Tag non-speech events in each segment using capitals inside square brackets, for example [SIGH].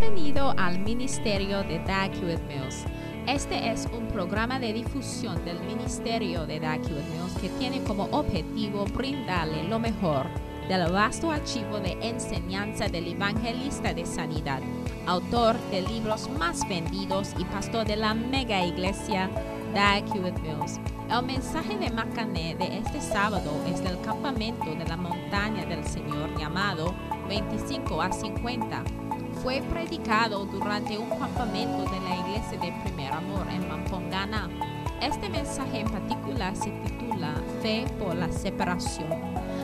Bienvenido al Ministerio de Hewitt Mills. Este es un programa de difusión del Ministerio de Hewitt Mills que tiene como objetivo brindarle lo mejor del vasto archivo de enseñanza del evangelista de sanidad, autor de libros más vendidos y pastor de la mega iglesia Hewitt Mills. El mensaje de Macané de este sábado es del campamento de la montaña del Señor llamado 25 a 50 fue predicado durante un campamento de la iglesia de Primer Amor en Mampongana. Este mensaje en particular se titula Fe por la separación.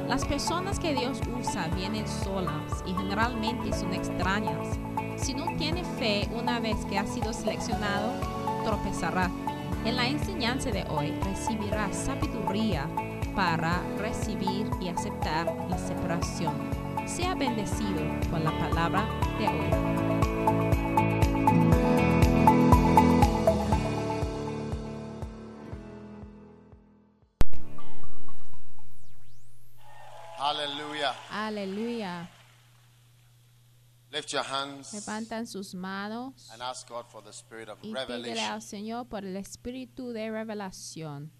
Las personas que Dios usa vienen solas y generalmente son extrañas. Si no tiene fe una vez que ha sido seleccionado, tropezará. En la enseñanza de hoy recibirá sabiduría para recibir y aceptar la separación sea bendecido con la palabra de hoy. Hallelujah. Aleluya. Lift your hands Levantan sus manos and ask God for the spirit of y pídele revelation. al Señor por el espíritu de revelación.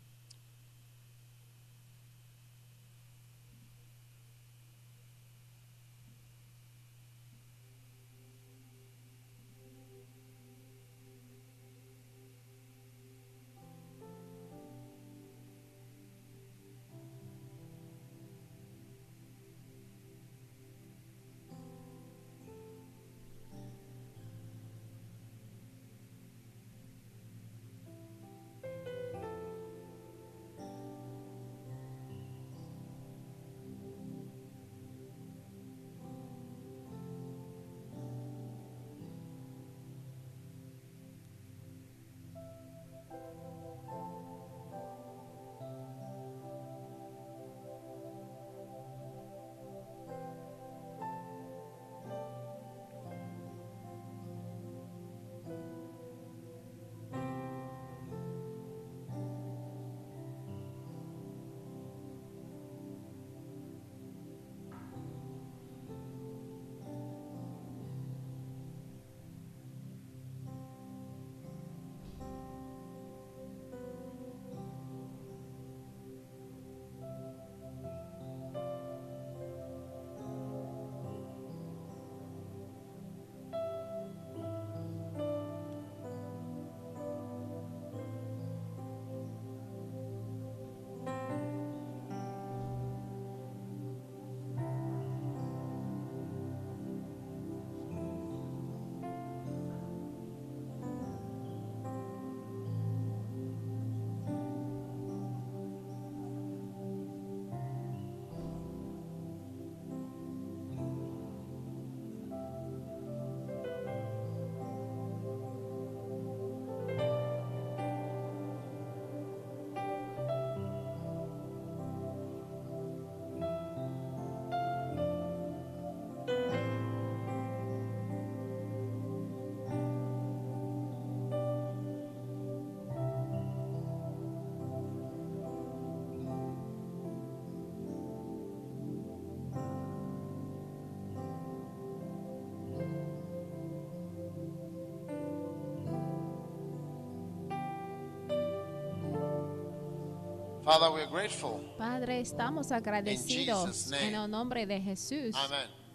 Father, we're grateful. Padre, estamos agradecidos Jesus' name. en el nombre de Jesús.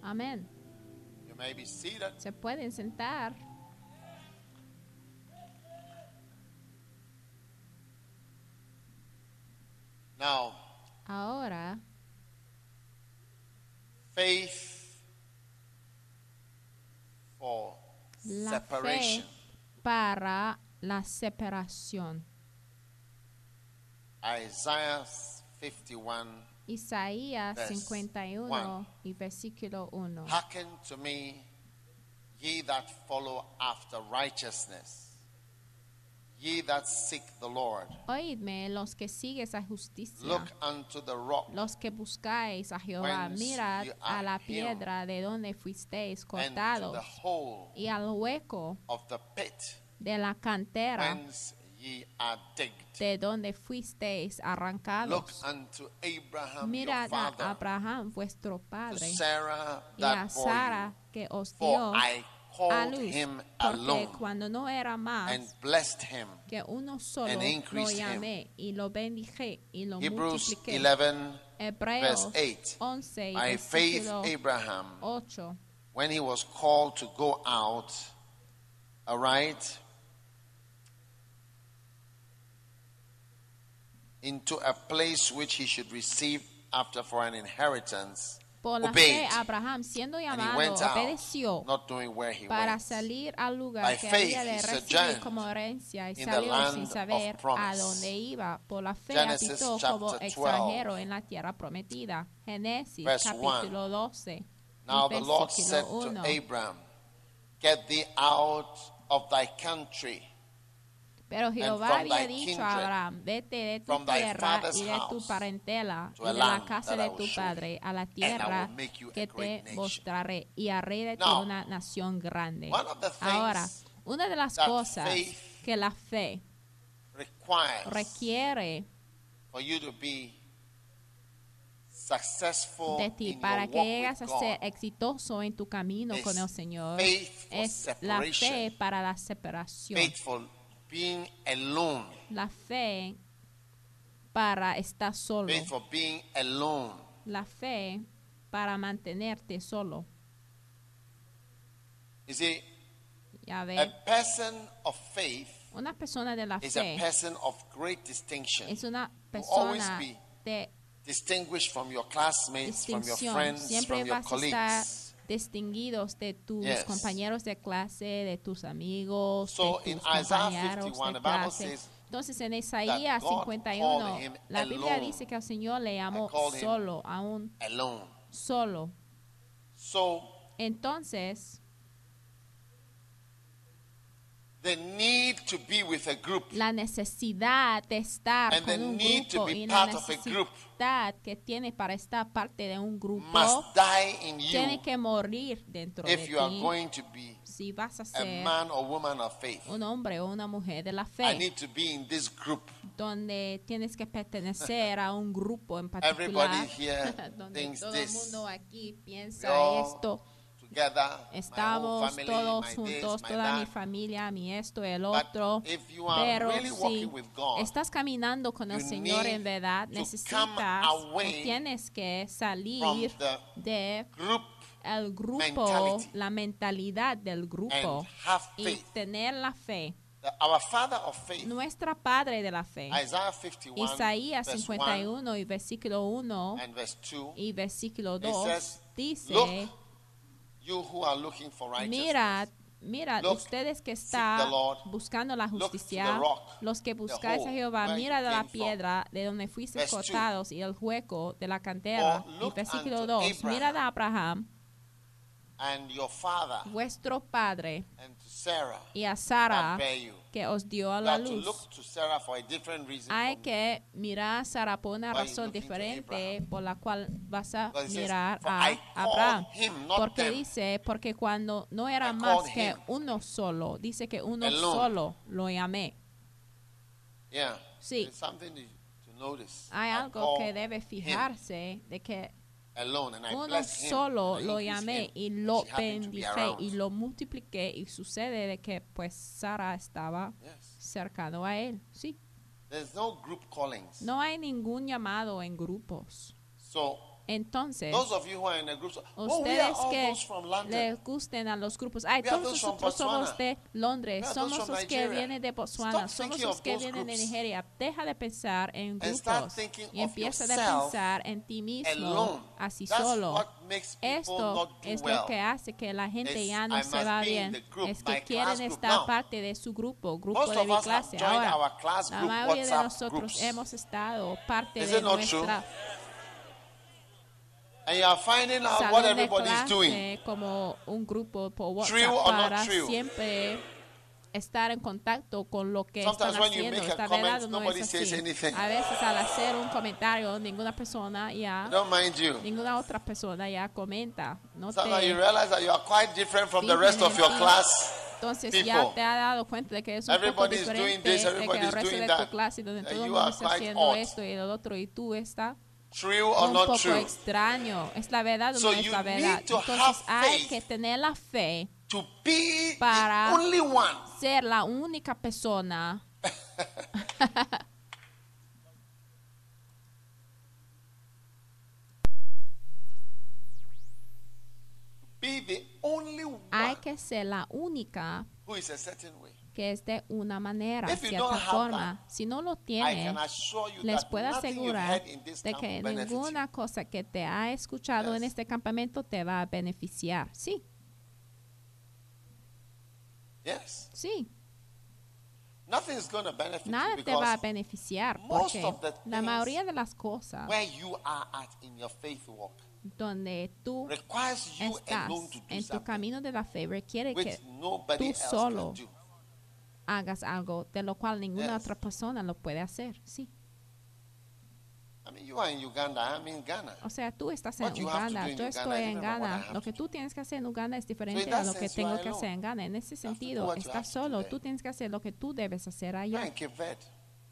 Amén. You may be seated. Se pueden sentar. Now, Ahora, faith for la separation. fe para la separación. Isaiah 51. Isaías Verse 51 one. y versículo 1. Hearken to me, ye that follow after righteousness, ye that seek the Lord. Oídme los que sigues a justicia, Look unto the rock los que buscáis a Jehová, mirad a la piedra de donde fuisteis cortados y al hueco of the pit de la cantera whence ye are digged. de donde fuisteis Look arrancados. unto Abraham your Mirad a Abraham vuestro to padre Sarah y a that bore Sara you. que os For dio, I called luz. him Porque alone cuando no era más and blessed him. que uno solo and lo increased him. llamé y lo bendije y lo Hebrews multipliqué. 11, Hebreos verse 8. 11 y By faith, versículo Abraham, 8. when he was called to go out, all right, into a place which he should receive after for an inheritance, Por la obeyed. fe, Abraham, siendo llamado, went out, obedeció not knowing where he para salir al lugar By que faith, había de he recibir como herencia y salió land sin of saber a dónde iba. Por la fe Genesis habitó chapter como 12, extranjero en la tierra prometida. Génesis capítulo 12. Now the Lord said to 1. Abram, Get thee out of thy country Pero Jehová había dicho a Abraham, vete de tu tierra y de tu parentela y de la casa de tu padre a la tierra que te mostraré y haré de ti una nación grande. Ahora, una de las cosas que la fe requiere for you to be successful de ti para que llegas a ser exitoso en tu camino con el Señor es la fe para la separación, being alone. la fe para estar solo, Faith for being alone. la fe para mantenerte solo. You see, Ya a person of faith una persona de la is a fe person of great distinction. es una always persona be de Distinguished from your classmates, from your friends, Siempre from your a colleagues. Distinguidos de tus Yes. compañeros de clase, de tus amigos, So de tus compañeros 51, de clase. Entonces en Isaías God 51, called him la Biblia alone. dice que el Señor le llamó solo, aún solo. So Entonces, the need to be with a group la necesidad de estar And the con un need to grupo be y la part of a group necesidad que tiene para estar parte de un grupo must die in tiene you que morir dentro if de you are ti going to be si vas a a ser man or woman of faith. un hombre o una mujer de la I fe, need to be in this group. donde tienes que pertenecer a un grupo en [LAUGHS] Everybody particular, here [LAUGHS] donde thinks todo el mundo aquí piensa esto. Together, my whole Estamos family, todos my this, juntos, my toda mi familia, mi esto, el But otro. if you are Pero really si God, estás caminando con el Señor en verdad, necesitas tienes que salir the de group el grupo, mentality la mentalidad del grupo y tener la fe. Our Father of faith, Nuestra Padre de la fe. Isaiah 51, Isaías verse 51 y versículo 1 1 and verse 2. y versículo It 2 says, dice, you who are looking for righteousness. mira, mira, Look, ustedes que están buscando la justicia, the rock, los que buscáis a Jehová, where mira you de la came from. piedra de donde fuiste Verse two. cortados y el hueco de la cantera. Y versículo unto 2, Abraham. mira a Abraham, and your father vuestro padre, and to Sarah y a that Sara, bear you. que os dio a You la have to luz. look to Sarah for a different reason. Hay from que mirar a Sara por una Why you razón looking to diferente Abraham? por la cual vas a Because it says, mirar "For a I called Abraham. him, not Porque them." dice, porque cuando no era I más called que him. uno solo, dice que uno Alone. solo lo llamé. Yeah. Sí. There's something to, to notice. Hay I algo que debe him fijarse de que uno solo lo llamé y lo bendije y lo multipliqué y sucede de que pues Sara estaba cercano a él. Sí. There's no group callings. No hay ningún llamado en grupos. So Entonces, oh, ustedes que les gusten a los grupos. Ay, todos nosotros somos de Londres, somos los que vienen de Botswana, somos los que vienen de. Nigeria. Deja de pensar en grupos y empieza a pensar en ti mismo, así solo. Esto es lo que hace que la gente ya no se va bien. es que quieren estar parte de su grupo, grupo de mi clase. Ahora, la mayoría de nosotros hemos estado parte de nuestra And you are finding out what salón everybody is doing. clase como un grupo por True WhatsApp or not para true? siempre estar en contacto con lo que Sometimes están when you haciendo. make a Esta comment, verdad no nobody es says así. anything. A veces al hacer un comentario, ninguna persona I ya, don't mind you. ninguna otra persona ya comenta. No Sometimes you te, realize that you are quite different from the rest of your Fíjense en ti. class. entonces people. ya te has dado cuenta de que es un poco Everybody is doing diferente this, de que everybody el is resto doing de that, tu clase, donde and todo el you mundo are está quite haciendo odd. esto y lo otro, y tú estás True or un not poco true? extraño. ¿Es la verdad o So no es la verdad? to Entonces hay que tener la fe to be Para- the only one. ser la única persona [LAUGHS] Be the only one hay que ser la única who is a certain way. Que es de una manera, If cierta forma. Si no lo I tiene, can assure you les that puedo asegurar de que ninguna cosa que te ha escuchado en Yes. este campamento te va a beneficiar. Sí, Yes. sí. Nothing is going to benefit Nada you te va a beneficiar porque la mayoría de las cosas where you are at in your faith walk donde tú estás alone to do en tu camino de la fe requiere que tú solo. Hagas algo de lo cual ninguna Yes. otra persona lo puede hacer. Sí. I mean, you are in Uganda, I'm in Ghana. O sea, tú estás en Uganda, yo estoy en Ghana. Lo que tú tienes que hacer en Uganda es diferente that a lo que tengo que hacer en Ghana. En ese sentido, estás solo. Tú tienes que hacer lo que tú debes hacer allá.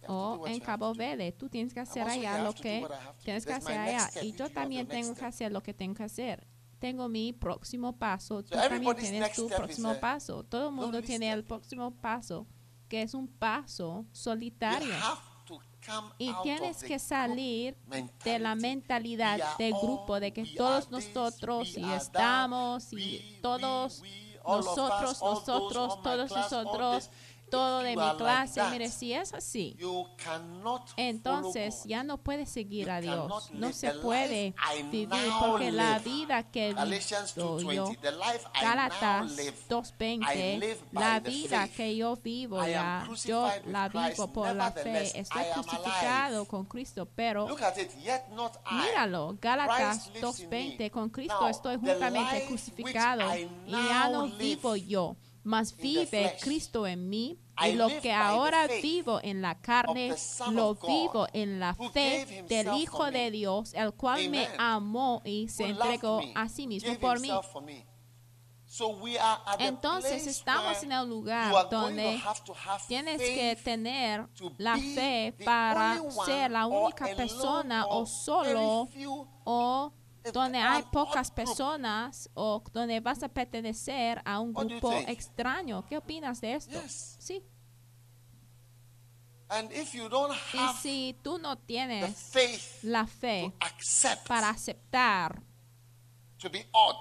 O en Cabo. Verde, tú tienes que hacer allá lo que tienes que hacer allá. Y yo también tengo que hacer lo que tengo que hacer. Tengo mi próximo paso. Tú So también tienes tu próximo a paso. Todo el mundo tiene el próximo paso, que es un paso solitario. Y tienes que salir de la mentalidad all- grupo, de que todos nosotros y estamos y todos nosotros, nosotros, todos nosotros. Todo de mi clase. Mire, si es así, entonces ya no puedes seguir a Dios. No se puede vivir porque la vida que vivo yo 2:20, the life I Gálatas now live, I 2.20, live by la vida que yo vivo ya, yo la vivo por la fe, estoy crucificado con Cristo, pero míralo, in 2.20, me. con Cristo estoy juntamente crucificado y ya no vivo yo, mas vive Cristo en mí y lo que ahora vivo en la carne lo vivo en la fe del Hijo de. Dios, el cual me amó y se entregó a sí mismo por mí. Entonces estamos en el lugar donde tienes que tener la fe para ser la única persona o solo o donde hay pocas personas o donde vas a pertenecer a un grupo extraño. ¿Qué opinas de esto? Yes. Sí. And if you don't Y si tú no tienes faith la fe accept para aceptar to be odd,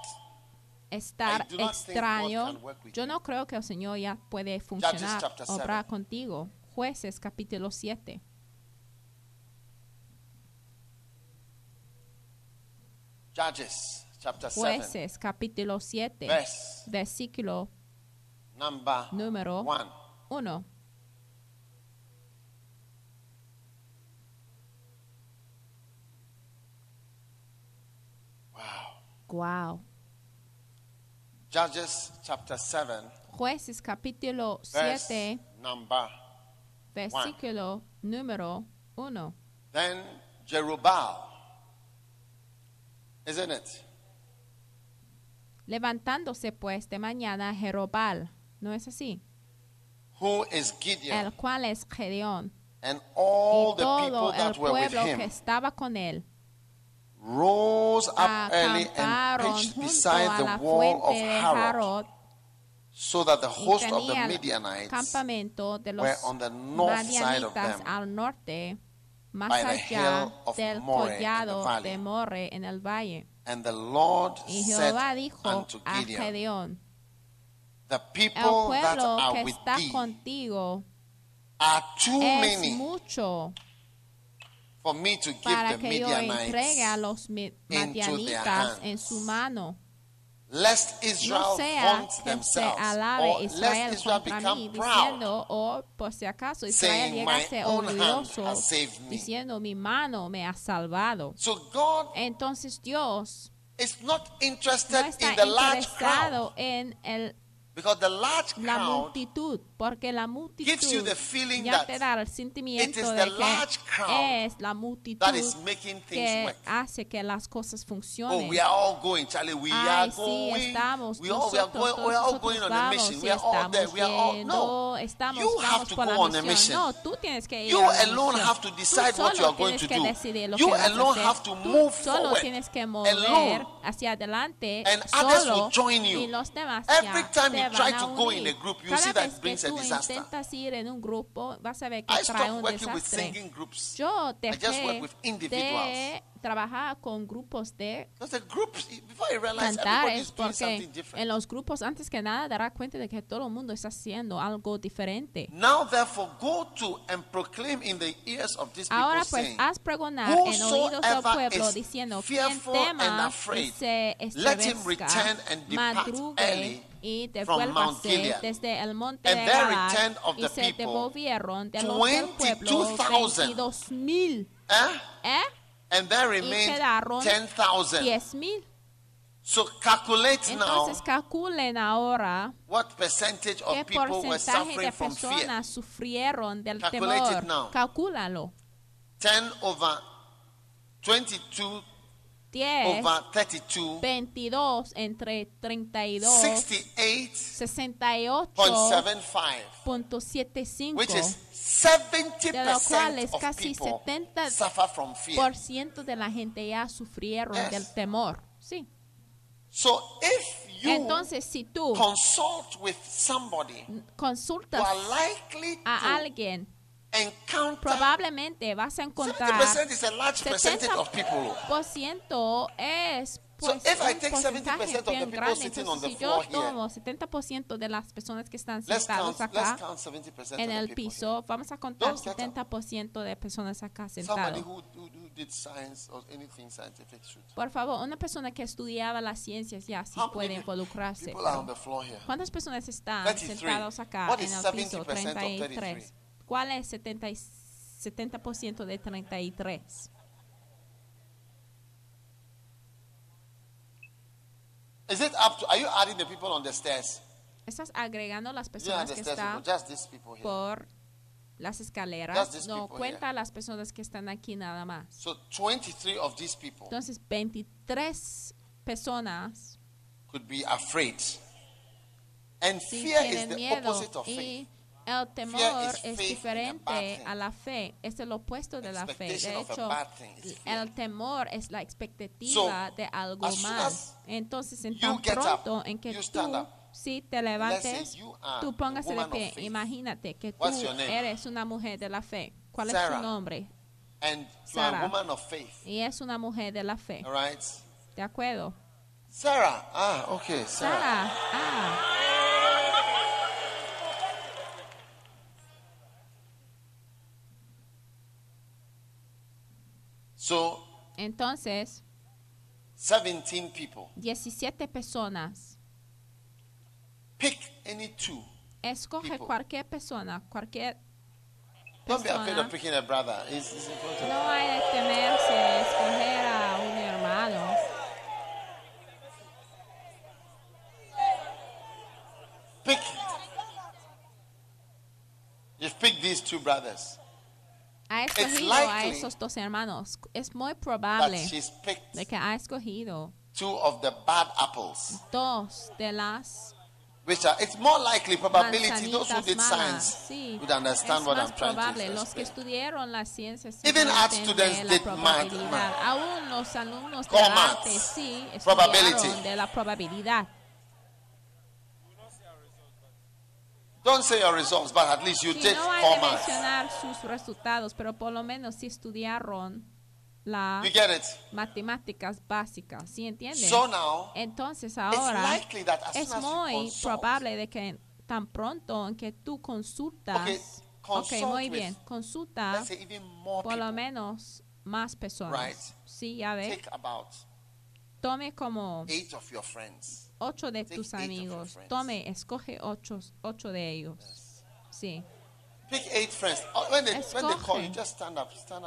estar extraño, yo no creo que el Señor ya puede funcionar, obrar contigo. Jueces capítulo 7. Judges chapter 7, Jueces capítulo 7, verse versículo number número 1. 1. Wow. Wow. Judges chapter 7, Jueces capítulo verse 7, number. versículo número 1. Then Jerubbaal, isn't it? Levantándose pues de mañana Jerobal, ¿no es así? Who is Gideon El cual es Gedeón. and Y all the todo people el that were with pueblo que him estaba con él rose up early and pitched beside the wall of Harod, so that the y host of the el Midianites campamento de los were on the north side of them, al norte, más allá del collado de More en el valle. And the Lord Y Jehová dijo unto a Gedeón, The el people that pueblo are que with está contigo are too es many mucho for me to give para the que yo entregue a los madianitas en su mano. Lest Israel No sea que se themselves, alabe or Israel lest Israel contra become mí, proud, diciendo, o por si acaso Israel llega a diciendo, mi mano me ha salvado. So God Entonces Dios is not no interested está in the large crowd interesado en el Because the large la crowd multitud, porque la multitud gives you the feeling ya that te da el it is sentimiento the de large que crowd es la multitud that is making things que work. hace que las cosas Oh, funcionen. we are all going, Charlie. We are sí, going. estamos, we all we are nosotros, going. We are all going on a mission. We are all there. We are all no. estamos, you have to go on a mission. No, tú tienes que ir You alone have to decide what you are going to do. You alone have to move solo forward. tienes que Alone. mover hacia adelante And others solo will join you. y los demás Every time te you try to go in a group, you Cada see that vez brings que a tú disaster. intentas ir en un grupo, vas a ver que I trae stopped un working with desastre. singing groups. Yo I just work dejé with individuals. de trabajar con grupos de Because the groups, before you realize, cantar everybody es something porque different. en los grupos antes que nada dará cuenta de que todo el mundo está haciendo algo diferente. Now, therefore, go to and proclaim in the ears of these people, Ahora pues saying, haz pregonar en oídos del Whosoever pueblo is diciendo quien fearful and tema y afraid, se let him and depart madrugue early y devuélvase Gilead. desde el monte And de there Galaad, returned of y the se devolvieron de los del pueblo 22,000. 22 mil, eh? ¿eh? And there remained quedaron 10,000. 10 mil. So calculate now Entonces calculen ahora what percentage of qué people were suffering de from fear. sufrieron del Calculate it temor. now. Calcúlalo. 10 over 22 10 over 32, 22 entre 32 68.75, 68.75 which is de lo cual 70% es of casi people 70% suffer from fear. por ciento de la gente ya sufrieron Yes. del temor. Sí. So if you Entonces, si tú consult with somebody consultas are likely a alguien, probablemente vas a encontrar 70% is a large percentage of people. 70% es So pues, if I un take porcentaje 70% of the bien grande. on the si yo tomo 70% de las personas que están let's acá count 70% en el piso, vamos a contar Don't get up. 70% de personas acá here. Somebody sentados. who, who, who did science or anything scientific should. Por favor, una persona que estudiaba las ciencias ya sí puede involucrarse. ¿Cuántas personas están 33. sentados acá en el piso? 70% of 33? 33. ¿Cuál es 70 y- 70% de 33? Is it up to, are you adding the people on the stairs? Estás agregando las personas que están people, just these people here. por las escaleras. No, cuenta las personas que están aquí nada más. So 23 of these people Entonces, 23 personas could be afraid. And sí fear is the miedo opposite of faith. El temor is es diferente a la fe, es el opuesto de la fe. De hecho, el temor es la expectativa So, de algo más. Entonces, en you tan get up, pronto en que tú si te levantes, tú a póngase de pie. Imagínate que tú eres una mujer de la fe. ¿Cuál es Sarah. tu nombre? And Sarah. woman of faith. Y es una mujer de la fe. All right? ¿De acuerdo? Sarah. Ah, okay, Sarah. Sara, ah, So entonces, 17 people. 17 personas. Pick any two. Escoge People. cualquier persona, cualquier Don't be afraid of picking a brother. It's, it's important. No hay de temerse escoger a un hermano. Pick. You've picked these two brothers. Ha escogido likely a esos dos hermanos. Es muy probable she's picked de que ha escogido two of the bad apples. dos de las Which are, it's more likely probability those who did malas. science Sí, would understand es what I'm trying probable. to Los que explain. estudiaron las ciencias sí Even art students did math, math. Aún los alumnos de arte sí estudiaron de la probabilidad. Don't say your results, but at least you Sí, did no hay mencionar sus resultados, pero por lo menos sí estudiaron las You get it? matemáticas básicas, ¿sí entienden? So now, Entonces it's ahora likely that as es soon as you muy consult, probable de que tan pronto en que tú consultas, Okay, ok, consult muy with, bien, consulta let's say even more por lo people, menos más personas. Right. Sí, ya ve, take about tome como eight of your friends. Ocho de tus amigos, tome, escoge ocho, ocho de ellos. Sí, Pick eight friends. Oh, Escoge.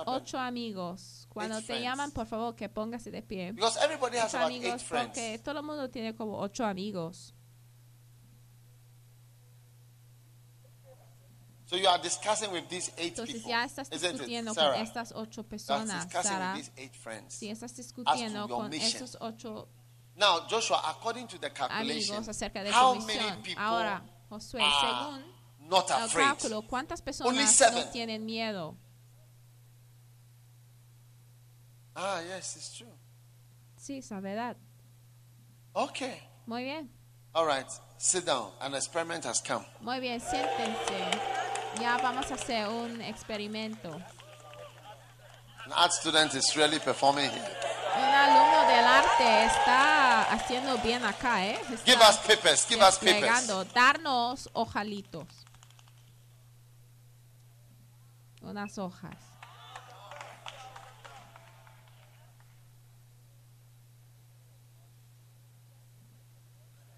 ocho amigos. Cuando te llaman, por favor, que póngase de pie. Ocho amigos, porque todo el mundo tiene como ocho amigos. So you are discussing with these eight Entonces people. ya estás discutiendo Sarah? con estas ocho personas, discussing Sara. with these eight friends. Si estás discutiendo con esos ocho Now, Joshua, according to the calculation, amigos acerca de how many people Ahora, Josué, are según not el afraid? cálculo, ¿cuántas Only personas seven. no tienen miedo? Ah, yes, it's true. Sí, es la verdad. Okay. Muy bien, All right. Sit down. An experiment has come. muy bien, siéntense. Ya vamos a hacer un experimento. An art student is really performing here. Un alumno del arte está haciendo bien acá, ¿eh? Está Give us papers. Give us papers. Darnos hojalitos. Unas hojas.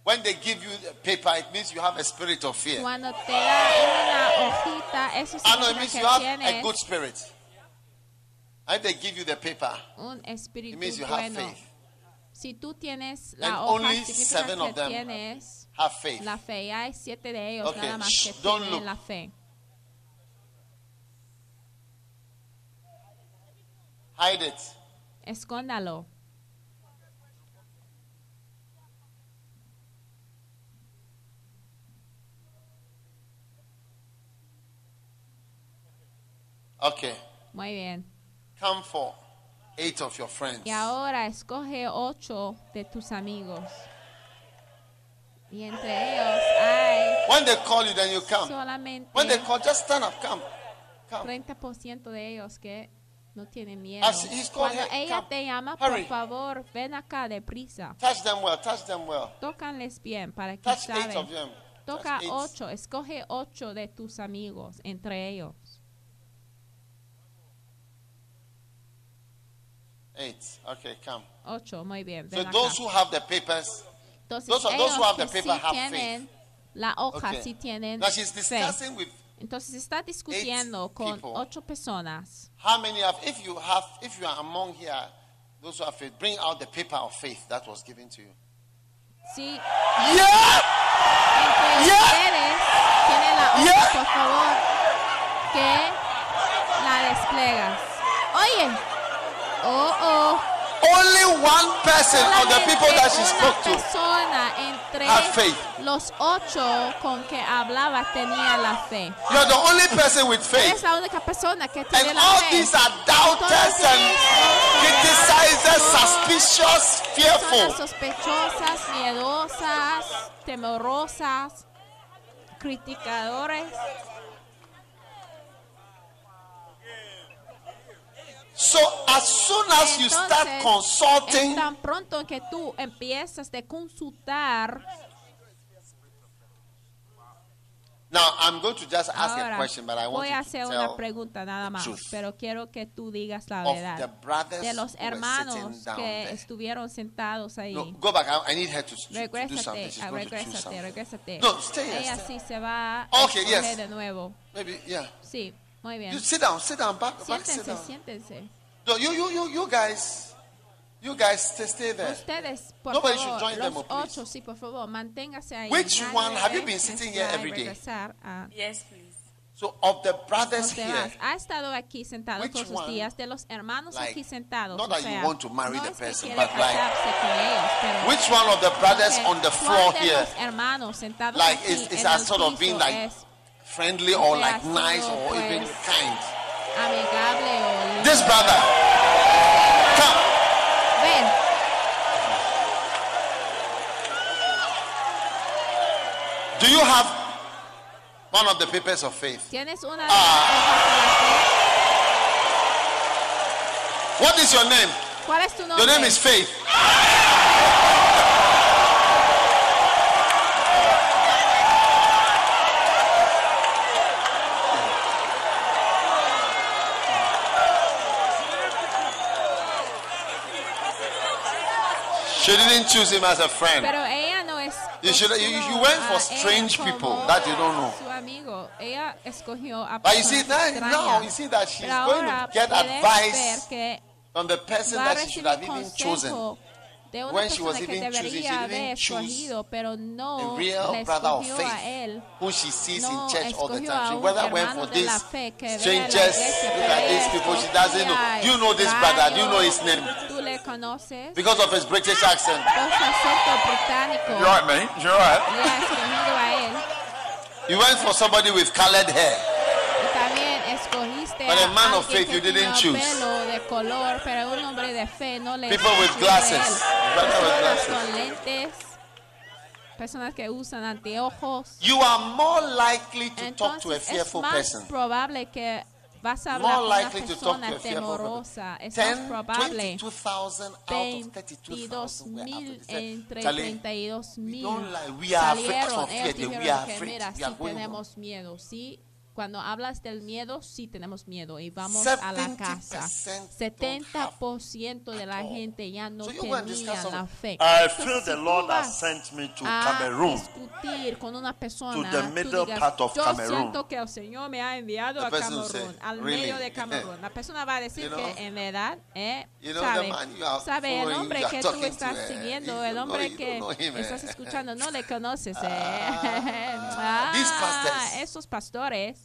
When they give you the paper, it means you have a spirit of fear. Cuando te da una hojita, eso Ah, no, it significa means que you have a good spirit. And if they give you the paper, un it means you have faith. Si tú tienes la And hoja, only seven que of them tienes Have faith. la fe. Hay siete de ellos Okay, nada más shh, que tienen look. la fe. Hide it. Escóndalo. Okay. Muy bien. Come for eight of your friends. Y ahora escoge ocho de tus amigos. Y entre ellos hay When they call you, then you come. solamente When they call, just stand up. Come. Come. 30% de ellos que no tienen miedo. As he's called Cuando her, ella come. te llama, Hurry. por favor, ven acá deprisa. Touch them well. Touch them well. Tócanles bien para que Touch eight saben. of them. Toca Touch eight. ocho, escoge ocho de tus amigos, entre ellos. Eight. Okay, come. Ocho, muy bien. So Ven acá. those who have the papers, Entonces, those are- those who have the paper sí have tienen la hoja, Okay. sí tienen now she's fe. discussing with Entonces está discutiendo Eight con people. ocho personas. how many have. If you have, if you are among here, those who have faith, bring out the paper of faith that was given to you. Sí, Yeah. entre Yeah. ustedes tienen la hoja, Yeah. por favor, que la desplegas. Oye, oh, oh. Only one person of the people that she spoke to entre had faith. los ocho con que hablaba tenía la fe. You're the only person with faith. La única persona que tiene And la all fe. these are doubters and criticizers, suspicious, fearful. sospechosas, miedosas, temorosas, criticadores. So as soon as you start Entonces, consulting, tan pronto que tú empiezas de consultar, now I'm going to just ask a ahora question, but I want voy a to hacer una pregunta nada más, pero quiero que tú digas la verdad. brothers De los hermanos que there. estuvieron sentados ahí. No, go back. I, I need her to, to, do Regrésate, ah, regrésate. No, stay here, Ella stay. sí se va a Okay, yes. de nuevo. Maybe, yeah. Sí, muy bien. You sit down, sit down, back, back, sit Siéntense, down. siéntense. No, you, you, you, you guys, you guys stay, stay there. Ustedes, por Nobody favor, should join them, los please. ocho, sí, por favor, manténgase ahí. Which Nadie one? Have you debe been sitting here every day? regresar a Yes, please. So of the brothers los here, demás. Ha estado aquí sentado Which todos los one, días de los hermanos like, aquí sentados. not o that you sea, want to marry no the es que person, quiere but like, casarse con ellos, pero which one of the brothers que on the ¿cuál floor de here, los hermanos sentados like, aquí is, is en a el sort of being piso like es friendly or like nice or pues, even kind? amigable o? This brother, come. Ven, Do you have one of the papers of faith? tienes una de Ah. What is your name? de la fe. ¿Cuál es tu nombre? Your name is Faith. She didn't choose him as a friend. Pero ella no es. You should- you- you went for strange people that you don't know. Su amigo, ella escogió a But you see, personas now, you see that she's going to get advice from the person that she should have even chosen. de una when she was even choosing, she didn't choose escogido, pero a no real brother of faith él. who she sees No in church all the time. She whether went for this la fe que vea la strangers, look at these people, she doesn't know. Do you know this brother? Do you know his name? Because of his British accent. Por su acento británico. You alright, mate? You alright? Le ha a él. You went for somebody with colored hair. También escogiste But a man of faith you didn't choose. pelo de color, pero un hombre de fe no le People with escogió a él. glasses. Personas glasses. con lentes, personas que usan anteojos. You are more likely to talk to a Entonces es fearful más person. probable que vas a hablar con una persona temorosa. Es más 10, probable. 22,000 out of 22 32,000 were mil entre said, "Charlie, 32 we mil salieron. Ellos dijeron que mira, sí tenemos miedo, sí. Cuando hablas del miedo, sí tenemos miedo y vamos a la casa. 70% de la gente ya no So tenía la fe. I feel si the Lord has sent me to Cameroon. discutir con una persona, the tú middle digas, part of yo Cameroon." siento que el Señor me ha enviado The a Camerún, say, al "Really?" medio de [LAUGHS] Camerún. La persona va a decir You know? que en verdad, eh, You know, sabe, the sabe el hombre que tú estás to, eh, siguiendo, el know- hombre you que know him, eh. estás escuchando, no le [LAUGHS] conoces. Eh. These Ah, esos pastores.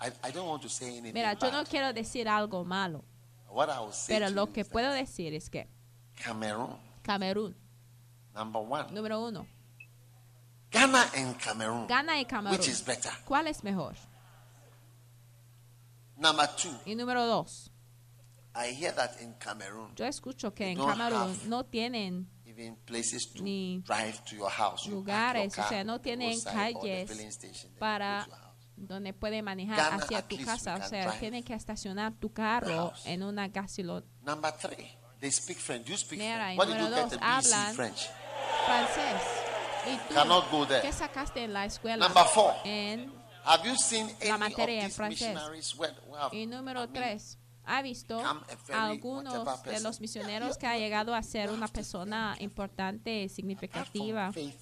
I, I don't want to say anything Mira, yo no bad. quiero decir algo malo, What I will say pero to lo you que is that puedo decir es que Cameroon, Camerún, number one. número uno, Ghana and Cameroon, Ghana y Camerún. which is better? ¿Cuál es mejor? Number two, Y número dos, I hear that in Cameroon, yo escucho que en don't Camerún have no tienen even places to Ni drive to your house. You park your lugares, o car sea, no tienen roadside or the calles filling station, then para go to your house. Donde puede manejar Ghana, hacia tu casa, o sea, tienen que estacionar tu carro en una gasolina Number three, they speak French. You speak French. What número dos, hablan French? francés. ¿Y tú Cannot go there. qué sacaste en la escuela? Number four. En, Have you seen any of materia en francés. y número I mean, tres, ¿ha visto a algunos de los misioneros que ha llegado a ser una persona importante significativa? faith.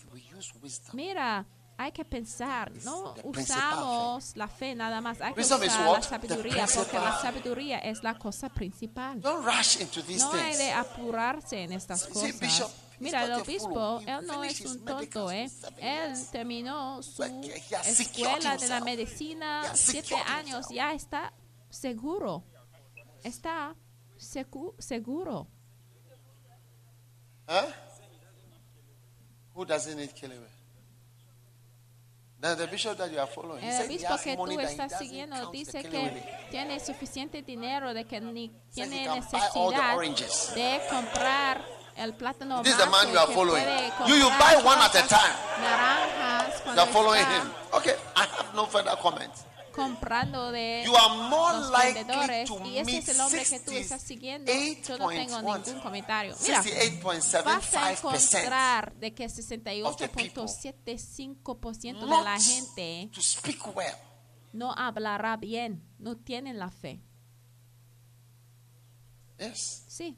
Mira, hay que pensar, no usamos la fe nada más, hay que usar la sabiduría, porque la sabiduría es la cosa principal. No hay de apurarse en estas cosas. Mira, el obispo, él no es un tonto, ¿eh? Él terminó su escuela de la medicina siete años, ya está seguro. Está seguro. Huh? Who doesn't need The bishop that you are following, El obispo que money tú estás siguiendo dice que tiene suficiente dinero de que ni tiene can buy all the necesidad de comprar el plátano This is the man you are following. You- you buy one at a time. Naranjas You are following him. Okay, I have no further comment. Comprando de You are more los vendedores y ese es el hombre que tú estás siguiendo. Yo no tengo 68.1. ningún comentario. Mira, vas a 68.75% encontrar de que of the people 68.75% de la gente well. no hablará bien, no tienen la fe. Yes. Sí,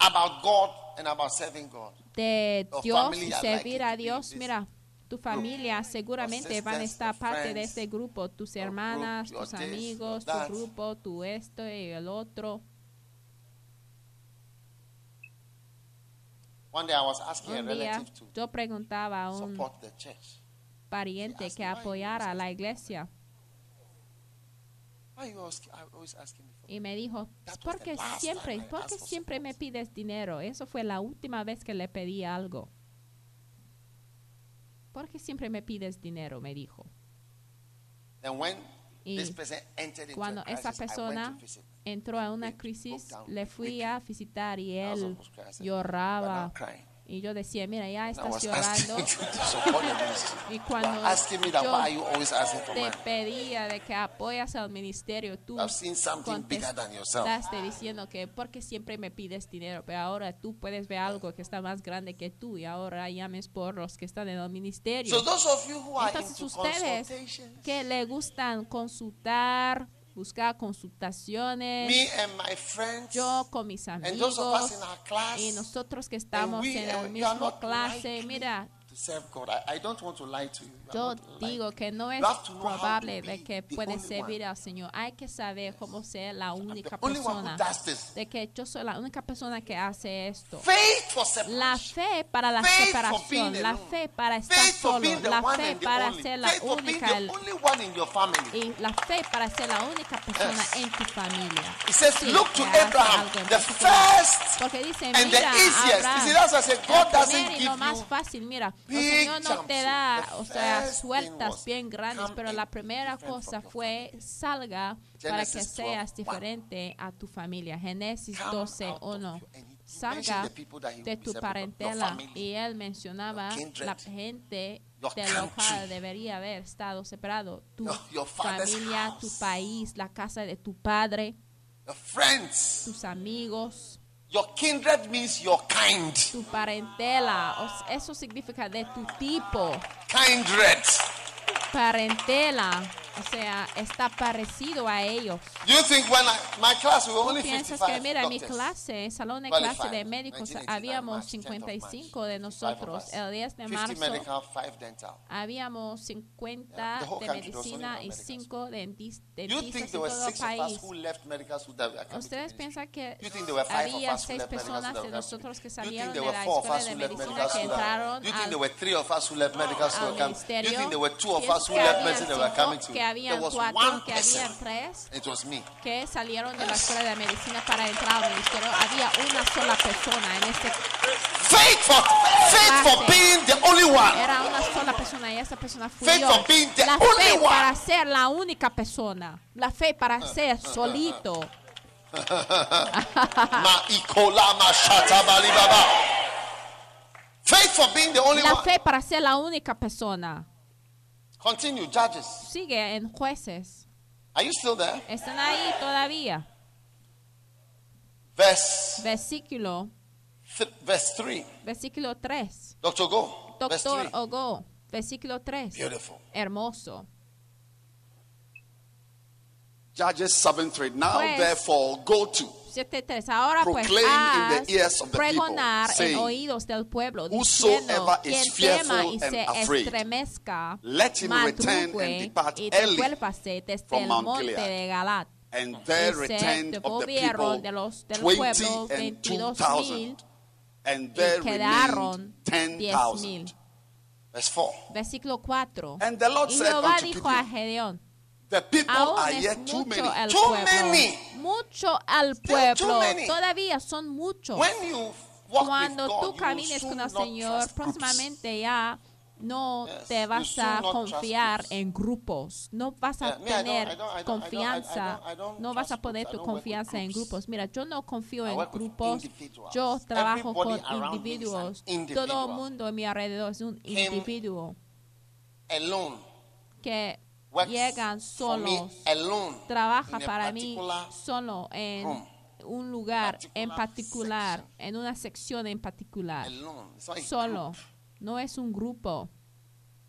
About God and about serving God. De Dios y servir a Dios. Mira, tu familia seguramente van a estar parte de este grupo, tus hermanas, tus amigos, tu grupo, tu esto y el otro. One day I was asking a Un día yo preguntaba a un pariente que me, "Why you apoyara a la iglesia Why you always, are always asking me for y me dijo, That was ¿por the qué last siempre, time I por qué asked for siempre me pides dinero? Eso fue la última vez que le pedí algo. ¿Por qué siempre me pides dinero? Me dijo. Y Cuando esa persona entró a una crisis, le fui a visitar y él lloraba. Y yo decía, mira, ya estás llorando. [LAUGHS] Y cuando that yo te pedía de que apoyas al ministerio, tú contestaste diciendo que porque siempre me pides dinero, pero ahora tú puedes ver algo que está más grande que tú y ahora llames por los que están en el ministerio. So those of you who are Entonces ustedes que le gustan consultar, buscar consultaciones, me and my friends, yo con mis and those of us amigos in our class, y nosotros que estamos we- en are mismo not clase, mira, to serve God. I, I don't want to lie to you. You are Yo digo que no es probable de que only servir al Señor. Hay que saber cómo ser la única persona. De que yo soy la única persona que hace esto. Faith for La fe para la separación, la fe para estar solo, la fe para ser la única y la fe para ser la única persona en tu familia. Porque dice, and the mira, Abraham, lo más fácil, mira, big Señor no te da, o sea, sueltas bien grandes, pero la primera cosa fue salga para que Genesis 12, seas diferente a tu familia. Génesis Come 12, out of 1. you. And he- he Salga de tu parentela y él mencionaba la gente de lo cual debería haber estado separado. Tu familia, tu país, la casa de tu padre, tus amigos, Your kindred means your kind. tu parentela. Eso significa de tu tipo. Kindred. Parentela. O sea, está parecido a ellos. You think when I, my class we were only piensas 55 que, mira, mi clase, salón de clase de médicos, 1989 habíamos March, 10th of March. 55 de 55 of nosotros. El 10 de 50 marzo medical, 5 dental. habíamos 50 Yeah, the whole de medicina y medical 5 dentis- You dentistas were todo el país. Ustedes piensan que había us who seis left medical personas school de nosotros que salieron de la escuela de medicina que entraron al ministerio. who que to? que habían cuatro, que habían tres que salieron de la escuela de medicina para entrar al ministerio. Había una sola persona en este Faith for faith for being the only one. era una sola persona y esa persona fui Faith for being the La only fe one. para ser la única persona. La fe para ser solito. [LAUGHS] Only La fe para ser la única persona. Continue, Judges. Sigue en jueces. Are you still there? Están ahí todavía. Verse Versículo, verse three. versículo 3. Doctor, go. Doctor. Ogo, versículo 3. Beautiful. Hermoso. Judges 7 3. Now Pues, therefore go to 7.3. Ahora pues Proclaim in haz the ears of the people, pregonar en saying, oídos del pueblo, diciendo, quien tema y se afraid, estremezca, let him return madrugue and depart y early devuélvase desde from el Mount monte de Galat. and there Y se returned devolvieron de los, del pueblo and two 22 mil thousand, and there y quedaron remained ten 10 mil. Versículo 4. And the Lord Y said Jehová dijo a Gideon, Gedeón, The people aún are es yet too mucho many. el Too pueblo. many. Mucho al Still too pueblo. many. Todavía son muchos. When you walk Cuando with God, tú you camines soon con el not Señor, trust groups. próximamente ya no Yes, te you vas soon a not trust confiar groups. en grupos. No vas a Yeah, me, I don't- tener I don't- I don't- I don't- I confianza. don't- I don't No vas a trust poner groups. I tu don't work with confianza en groups. grupos. Mira, yo no confío I en work with grupos. individuals. Yo trabajo con Everybody around me is an individuos. individual. Todo el mundo a mi alrededor es un Him individuo Alone. que llegan solos. trabaja para mí solo en un lugar en particular en una sección en particular, solo. No es un grupo.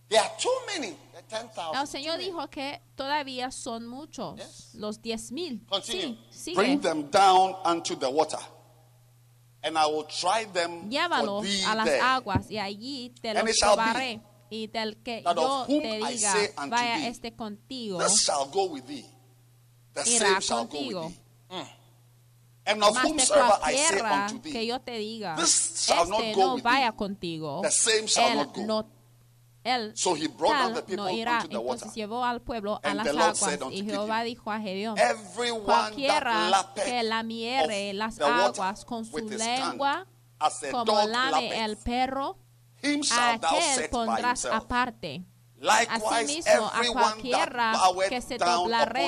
There are too many. There are 10,000. El Señor dijo que todavía son muchos, los diez mil. Sí, Bring them down unto the water, and I will try them Llévalos a las aguas y allí te los probaré. Y del que that yo of whom te I diga, say unto vaya thee, este contigo, This shall go with thee. The irá same shall go contigo. with thee. And of Más de whomsoever I say cualquiera unto que thee, yo te diga, This shall not este go no with vaya thee. contigo, The same shall él not go. no él So he brought the people no irá. unto the water. Entonces llevó al pueblo a And las the Lord aguas said unto y Jehová Gideon, dijo a Gedeón, Everyone cualquiera lappeth que lamiere of las the water aguas con su with his lengua, tongue, as a como dog lame lappeth, el perro, a aquel pondrás himself. aparte. Likewise, Asimismo, a cualquiera que se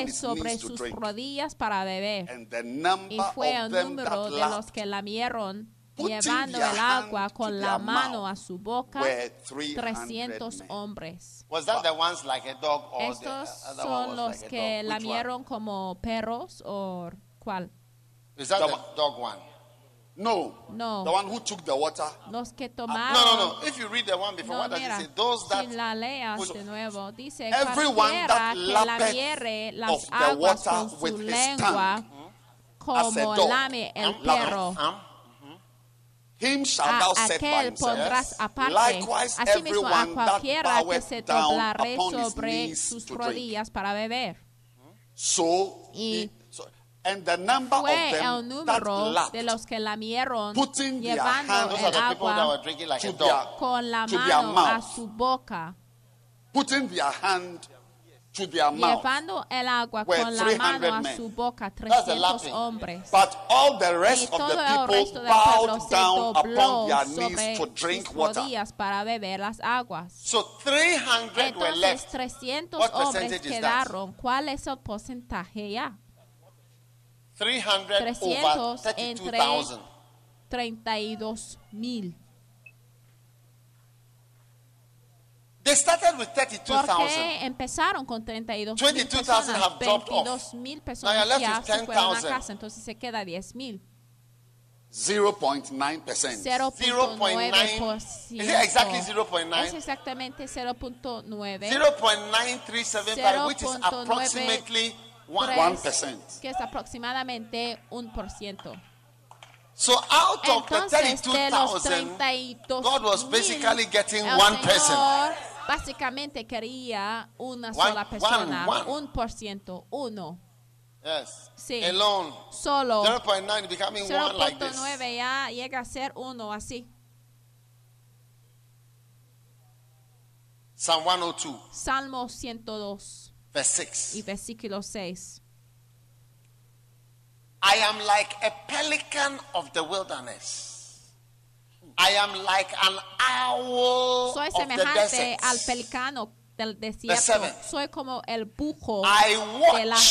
his sobre sus drink. rodillas para beber. And the number Y fue el número de los que lamieron, llevando el agua con la mano a su boca, were 300 300 men. hombres. Was that the ones like a dog or Estos son los que lamieron como perros o cuál? Is that The the one- dog one? No. No. The one who took the water. Los que No, tomaron. no, no. If you read the one before, No, what does it say? Those that si la leas de nuevo, dice Everyone that que lappeth lamiere of the water with his lengua tongue, a como dog, lame el Um, perro. um, him shall a thou set by himself. Likewise, Asimismo, a everyone that cualquiera que se down doblaré sobre sus to drink. rodillas para beber. So, Y and the number of Fue el them that número lapped, de los que lamieron, putting their llevando el people agua like to their, con la to mano a su boca, putting their hand to their mouth. llevando el agua con la 300 mano a su boca, That's the 300 lapping. hombres. But all the Y rest of the el resto people del pueblo bowed se down dobló upon their sobre knees to drink sus water. rodillas para beber las aguas. So 300 were Entonces, left. 300 What hombres quedaron. ¿Cuál es el porcentaje ya? 300 300 over entre 32,000. 32 mil. They started with ¿Por 32,000. qué empezaron con 32 mil 22,000 personas? have dropped off. 22 mil Now personas left ya se fueron a 10,000. casa, entonces se queda 10 mil. 0.9%. 0.9%. Is it exactly 0.9? Es exactamente 0.9. 0.9375, which is 0.93, approximately 1. 1%. que es aproximadamente un por ciento. So out of the Entonces, los 32,000, 32 God was basically getting one person. Básicamente quería una One- sola persona, one, one. un por ciento, uno, Yes. Sí. Alone. solo. 0.9 becoming one like this. 0.9 ya llega a ser uno así. Psalm 102, Salmo 102 y 6. versículo 6. I am like a pelican of the wilderness. I am like an owl Soy of the semejante al pelicano del desierto. Soy como el bujo de las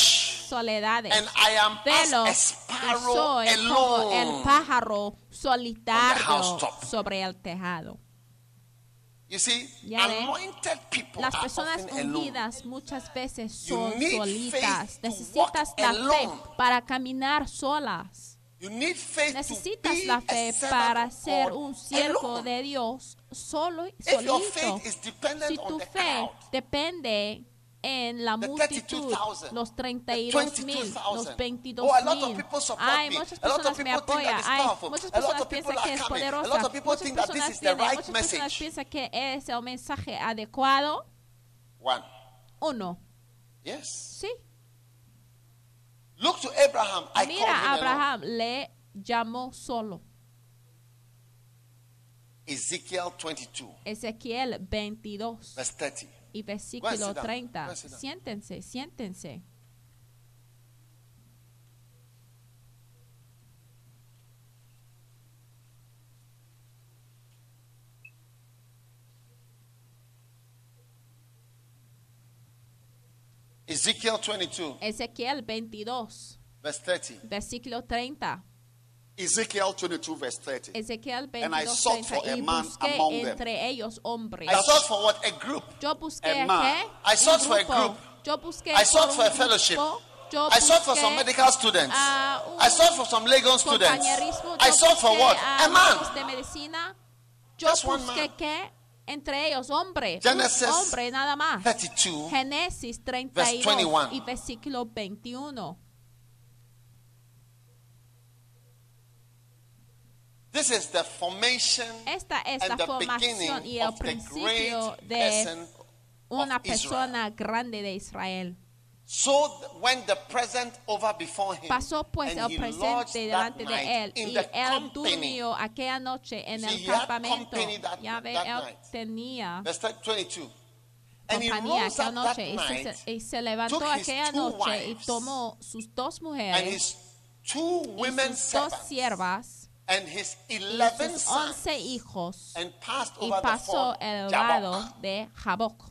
soledades. and I am Velo as a soy como el pájaro solitario sobre el tejado. You see, Ya anointed people Las personas ungidas muchas veces You son need solitas. Necesitas la fe para caminar solas. Necesitas be la fe para ser un siervo de Dios solo y solito. Si tu fe depende en la multitud, 32,000, los the 32 mil, 22,000. los 22 Oh, a lot of mil. people support Hay me. muchas A lot of personas me people think apoyan. Hay powerful. muchas A lot personas of people piensan que es. A poderosa. Muchas personas is the vienen. right Muchas personas message. piensan que es el mensaje adecuado. One. Uno, Yes. sí. Look to Abraham. I Mira, alone. Abraham le llamó solo. Ezekiel 22, Ezequiel 22 verse 30. Y versículo sit down. 30. Go and sit down. Siéntense, siéntense. Ezekiel 22, Ezequiel 22, verse 30. versículo 30. Ezekiel 22, verse 30. Ezequiel And I sought 30. for a man among them. ellos hombres. I sought for what? A group. Yo busqué a man. I sought for a group. Yo busqué I sought for a fellowship. I sought for some medical students. I sought for some Lagos students. I sought for what? a man. amigos de medicina. Yo Just one man. entre ellos hombre, Genesis un hombre nada más. 32. Génesis 32 verse 21. y versículo 21. This is the formation Esta es and la the formación y beginning el of the principio de una of Israel. persona grande de Israel. So when the present over before him, Pasó pues and el presente delante de él y the él durmió aquella noche en el campamento. Ya ve, él night. tenía Verse 22. And he compañía aquella noche y se, levantó aquella noche y tomó sus dos and mujeres his two y women sus dos siervas and his y eleven sus sons once hijos and passed y over the pasó ford el Jabbok. lado de Jaboc.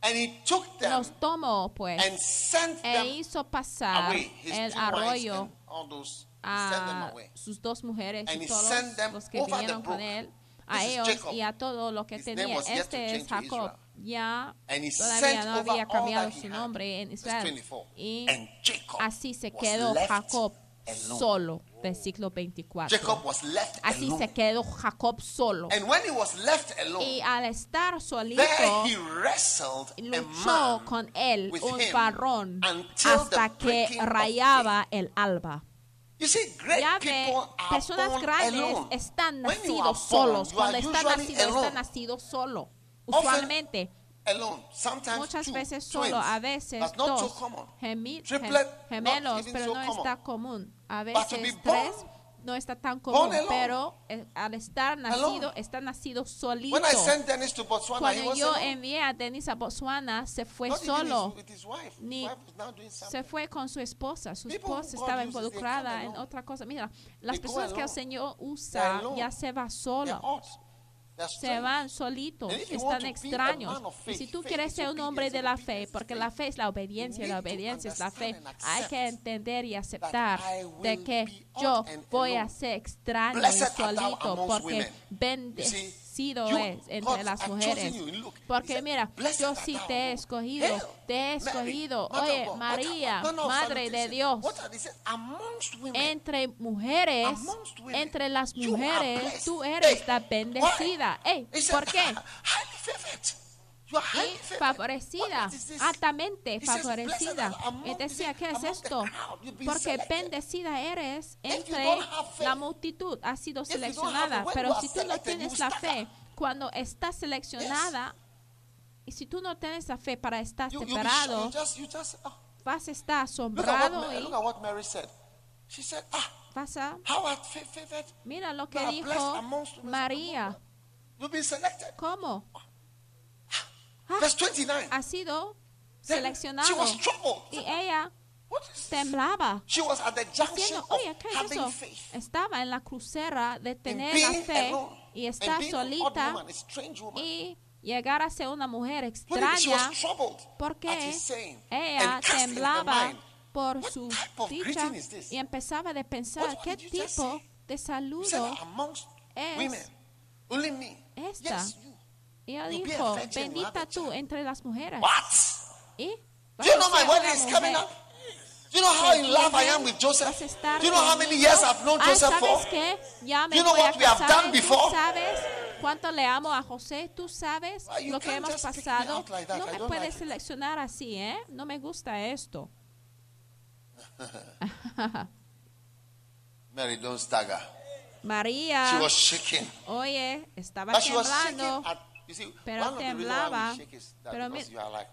And he took them Los tomó pues and sent e them hizo pasar away. His el two wives arroyo and all those, he sent them a away. sus dos mujeres And y he todos sent them los que over the vinieron con brook. él, a This is ellos Jacob. y a todo lo que His name tenía. was yet to Este es change to Jacob. Israel. Ya And he todavía sent no over había all cambiado that he su had. nombre en Verse Israel. 24. Y And Jacob así se was quedó left Jacob. Solo. Versículo 24. Jacob was left Así alone. se quedó Jacob solo. And when he was left alone, Y al estar solito, there he wrestled luchó con él un varón hasta que rayaba el alba. You see, great Ya ve, people are personas grandes alone. están nacidos solos. Cuando están nacidos, están nacidos solo. Often Usualmente, alone. Sometimes muchas two, veces twins. solo, a veces That's not so dos, common. gemi- Triplet, gem- gemelos, pero so no common. está común. A But veces tres no está tan común, pero eh, al estar nacido, está nacido solito. When I sent Dennis to Botswana, Cuando yo envié a Denis a Botswana, se fue Not solo. his, wife. Ni- wife is now doing something. Se fue con su esposa. Su People esposa estaba involucrada en otra cosa. Mira, las They personas que el. Señor usa ya se va solo. Se van solitos, están extraños. Y si tú quieres ser un hombre de la fe, porque la fe es la obediencia, y la obediencia es la fe, hay que entender y aceptar de que yo voy a ser extraño y solito, porque bendecido Es entre las mujeres. Porque mira, "Blessed yo sí te he escogido, te he escogido. Oye, María, Madre de Dios. entre mujeres, entre las mujeres, tú eres Hey, la bendecida. why? Ey, He said, ¿Por qué? Y favorecida, altamente favorecida. "Blessed are among- Y decía, ¿qué es esto? Porque bendecida eres entre la multitud, has sido if you don't have seleccionada. Pero si tú no tienes la fe, cuando estás seleccionada, y si tú no tienes la fe para estar separado, oh. vas a estar Look at, what, asombrado y ah, vas a... Mira lo que dijo. María. ¿Cómo? Ah, Verse 29. ha sido seleccionado. She was troubled. Y ella temblaba. She was at the junction Diciendo, of oye, ¿qué es having eso? faith. Estaba en la crucera de tener la fe alone. y estar solita woman, a y llegar a ser una mujer extraña porque ella temblaba por su dicha y empezaba de pensar qué tipo de saludo es esta. Ella dijo bendita tú child." entre las mujeres What? y Do you know my wedding is coming up? Do you know how in love I am with Joseph? Do you know how many years I've known Joseph ¿sabes for? me You know what we have done ¿Tú before? cuánto le amo a José? ¿Tú sabes you lo que hemos pasado? like. No I me puedes like it. seleccionar así, ¿eh? No me gusta esto. [LAUGHS] Mary, don't stagger. María, She was shaking. oye, estaba But temblando. See, Pero temblaba. Pero mi- like.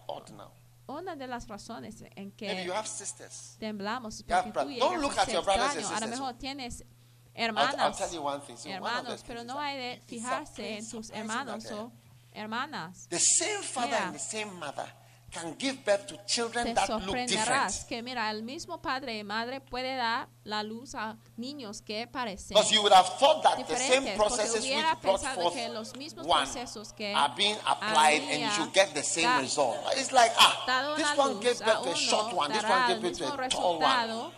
Una de las razones en que have sisters. temblamos porque tú don't look at your brothers and extraño. A lo sisters. mejor tienes I'll, I'll hermanas, tell you one thing. So one of the hermanos, pero no hay de fijarse en tus hermanos o hermanas. The same father Mira. and the same mother can give birth to children te that look sorprenderás different. que mira el mismo padre y madre puede dar la luz a niños que parecen Because you would have thought that the same diferentes porque processes hubiera which brought pensado forth que los mismos one procesos que are being applied and you get the same result. It's like, ah, dado this one luz gave a birth to a short one, this dará one el gave birth to mismo a tall one. resultado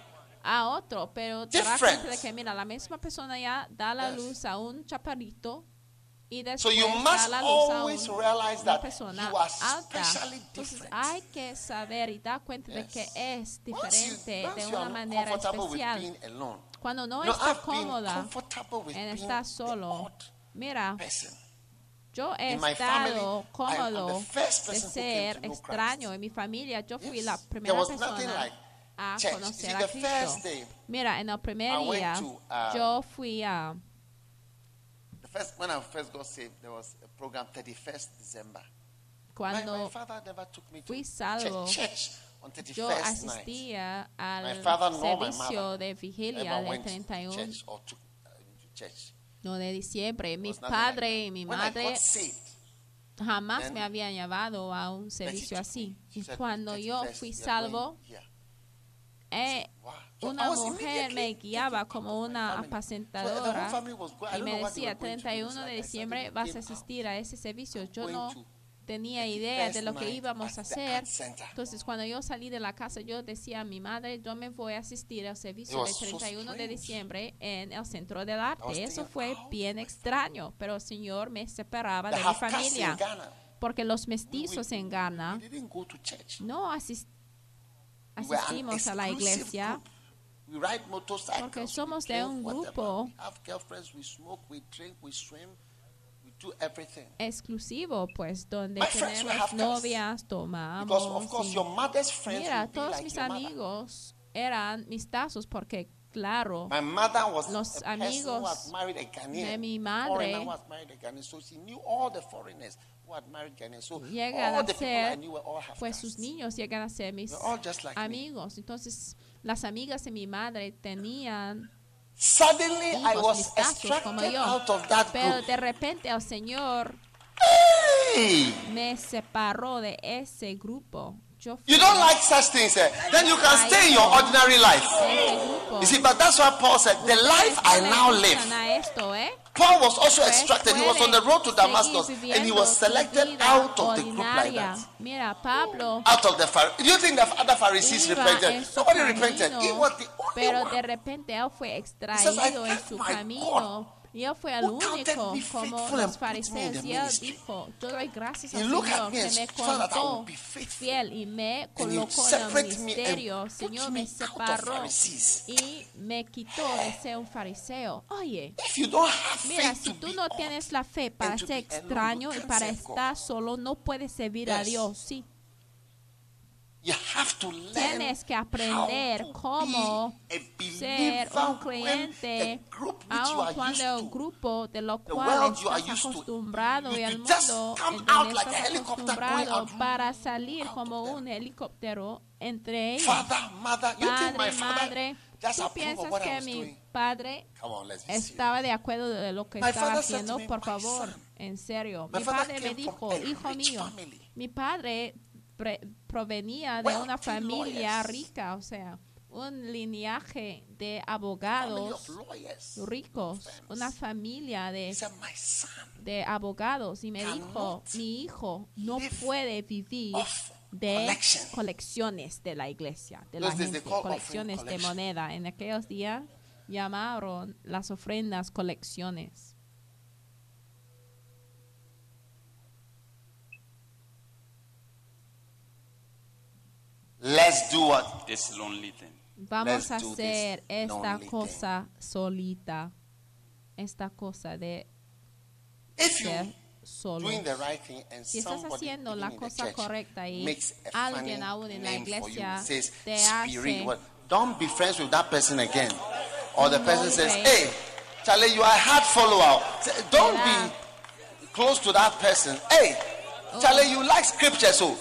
a otro pero te cuenta de que mira la misma persona ya da la Yes. luz a un chaparrito y So después you da must la luz a always realize that persona you are alta specially entonces different. hay que saber y dar cuenta de Yes. que es you, diferente once de you una manera comfortable with especial being alone, cuando no No, está I've cómoda en estar solo mira yo he In estado family, cómodo de ser extraño en mi familia. Yo fui Yes. la primera persona like a conocer a Cristo. Mira, en el primer día to, um, yo fui a first when I first got saved, there was a program 31st December. My, my cuando father never took me to fui church, salvo, church on 31st yo night. asistía al My father my servicio mother de vigilia Ever de went to 31 church or took uh, church. no, de diciembre. Mi like padre y mi When madre jamás then me habían llevado a un servicio así. Y cuando yo 31st, fui salvo, going una mujer me guiaba como una apacentadora y me decía were going to do. 31 It's de diciembre vas a asistir a ese servicio. Yo no tenía idea de lo que íbamos a hacer. Entonces cuando yo salí de la casa yo decía a mi madre, yo me voy a asistir al servicio del was so 31 de diciembre en el Centro del Arte. Eso fue bien extraño, pero el Señor me separaba de mi familia. Porque los mestizos en Ghana no asis- We were an asistimos a la iglesia Porque we somos de un grupo- We have girlfriends. We smoke. We drink. We swim. We do everything. exclusivo, pues, donde My tenemos novias, tomamos. course y- your mother's friends Mira, todos like mis amigos eran mis tazos porque, claro. My mother was Los a amigos had married a Ghanaian. de mi madre who had married a Ghanaian. So she knew all the foreigners who had married Ghanaians. So llegan all a the people I ser, knew were all half pues sus niños llegan a ser mis like amigos. Entonces, las amigas de mi madre tenían Suddenly I was extracted yo. out of that Pero group. de repente el Señor Hey! me separó de ese grupo. You don't like such things, eh? Then you can stay in your ordinary life. de ese grupo. You see, but that's why Paul said, The life I now live. ¿eh? Paul was also extracted. He was on the road to Damascus and he was selected out of the group like that. Mira, Pablo Out of the Pharisees. Do you think the other Pharisees repented? en Nobody repented. He was the only one. de repente él fue says, "I extraído en thank su my camino y él fue el único como los fariseos y él dijo yo doy gracias al Señor me que me contó fiel y me colocó en el ministerio. Señor me separó y me quitó de ser un fariseo. Oye Mira, si tú no tienes la fe para ser extraño y para estar solo, no puedes servir a. Dios. Sí, you have to learn tienes que aprender cómo ser un cliente, aun cuando el grupo de lo cual estás acostumbrado y el mundo en like acostumbrado para salir como un helicóptero entre ellos. Father, mother, you think my Padre, father madre, ¿tú piensas what que mi padre on, estaba de acuerdo de lo que My estaba haciendo, me, por "My favor, son, en serio. Mi padre me dijo, hijo mío, family. mi padre pre- provenía de una familia rica, o sea, un lineaje de abogados ricos, una familia de, de abogados y me dijo, mi hijo no puede vivir de colecciones de la iglesia, de la gente, colecciones de moneda. En aquellos días llamaron las ofrendas colecciones. Let's do what? this lonely thing. Vamos Let's a hacer esta lonely cosa solita, esta cosa de If you ser solo. doing the right thing and Si estás somebody haciendo even la in the cosa church correcta y makes a alguien funny aún en la name for you, iglesia says te spirit, hace what? don't be friends with that person again. Or the un person says, hey, Charlie, you are a hard follower. Say, Don't Será. be close to that person. Hey, Charlie, oh. you like scripture, so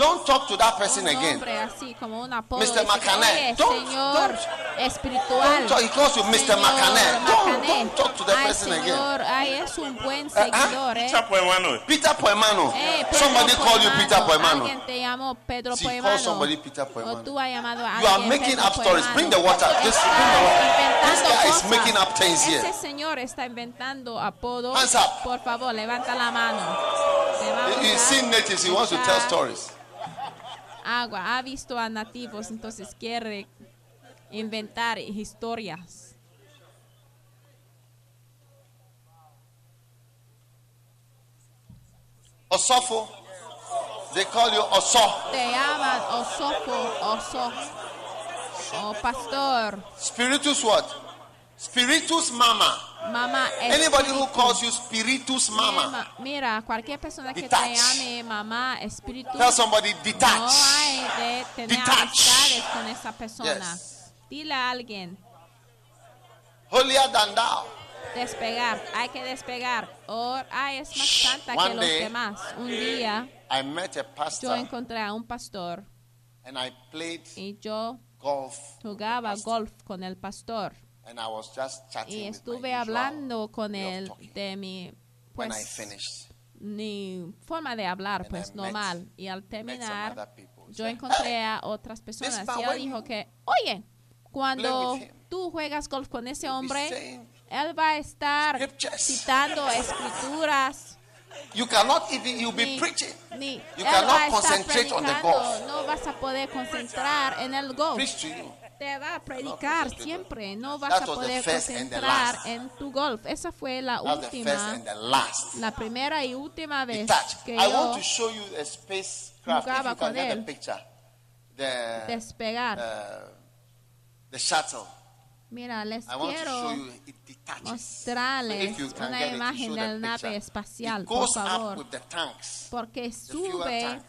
don't talk to that person un again. nombre así como un apodo. Mr. decir, Macané, Oye, don't- señor don't- espiritual. Don't talk, he calls you Mr. Señor Macané. Don't, Macané. don't talk to that Ay, person again. señor, ay, es un buen ah, seguidor, ¿eh? Peter Poemano. Eh, Pedro Somebody called you Poemano. Peter Poemano. Alguien te llamó Pedro See, call Poemano. somebody Peter O Poemano. tú has llamado a You are alguien making Pedro up stories. Poemano. Bring the water. This, Estás bring the water. This inventando guy is cosas. making up things Ese here. señor está inventando apodos. Hands up. Por favor, levanta la mano. Te vamos He's a seen natives. He wants to tell echar stories. Agua. Ha visto a nativos, entonces quiere inventar historias. Osofo. They call you Oso. Te llaman Osofo, Oso, o Pastor, Spiritus what? Spiritus mama. Mamá. Anybody who calls you Spiritus mama. Mira, cualquier persona que te llame mamá, espíritu, Tell somebody no detach. hay de tener Detach. amistades con esa persona. Yes. Dile a alguien, Holier than thou. despegar, hay que despegar. O, ay, es más santa One que los day- demás. Un día I met a yo pastor encontré a un pastor and I played y yo golf. jugaba golf con el pastor. And I was just chatting Y estuve hablando con él de mi, When I pues, finished, mi forma de hablar, And pues I met- normal. Y al terminar, yo encontré a otras personas y él dijo you que, oye, cuando tú juegas golf con ese hombre, él va a estar citando escrituras. You cannot even, you'll be Ni, preaching. ni You cannot concentrate on the golf. no vas a poder concentrar en el golf. Preach to you. Te va a predicar siempre, no vas a poder concentrar en tu golf. Esa fue la última, la primera y última vez que I yo want to show you a spacecraft. If jugaba con él. despegar. uh, the shuttle. Mira, les I want to show quiero you it detaches. mostrarles So una imagen del nave espacial, por favor. porque sube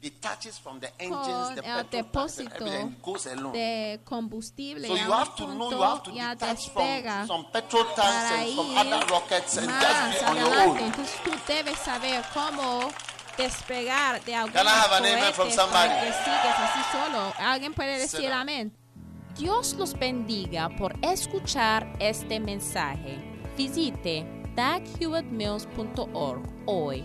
detaches from the engines, the petrol depósito everything goes alone. de combustible. So you have to know, you have to ya detach despega from some petrol tanks para and some ir other rockets and más just be on your adelante. own. Entonces tú debes saber cómo despegar de algunos from somebody? que sigues así solo. ¿Alguien puede decir amén? Dios los bendiga por escuchar este mensaje. Visite daghewittmills.org hoy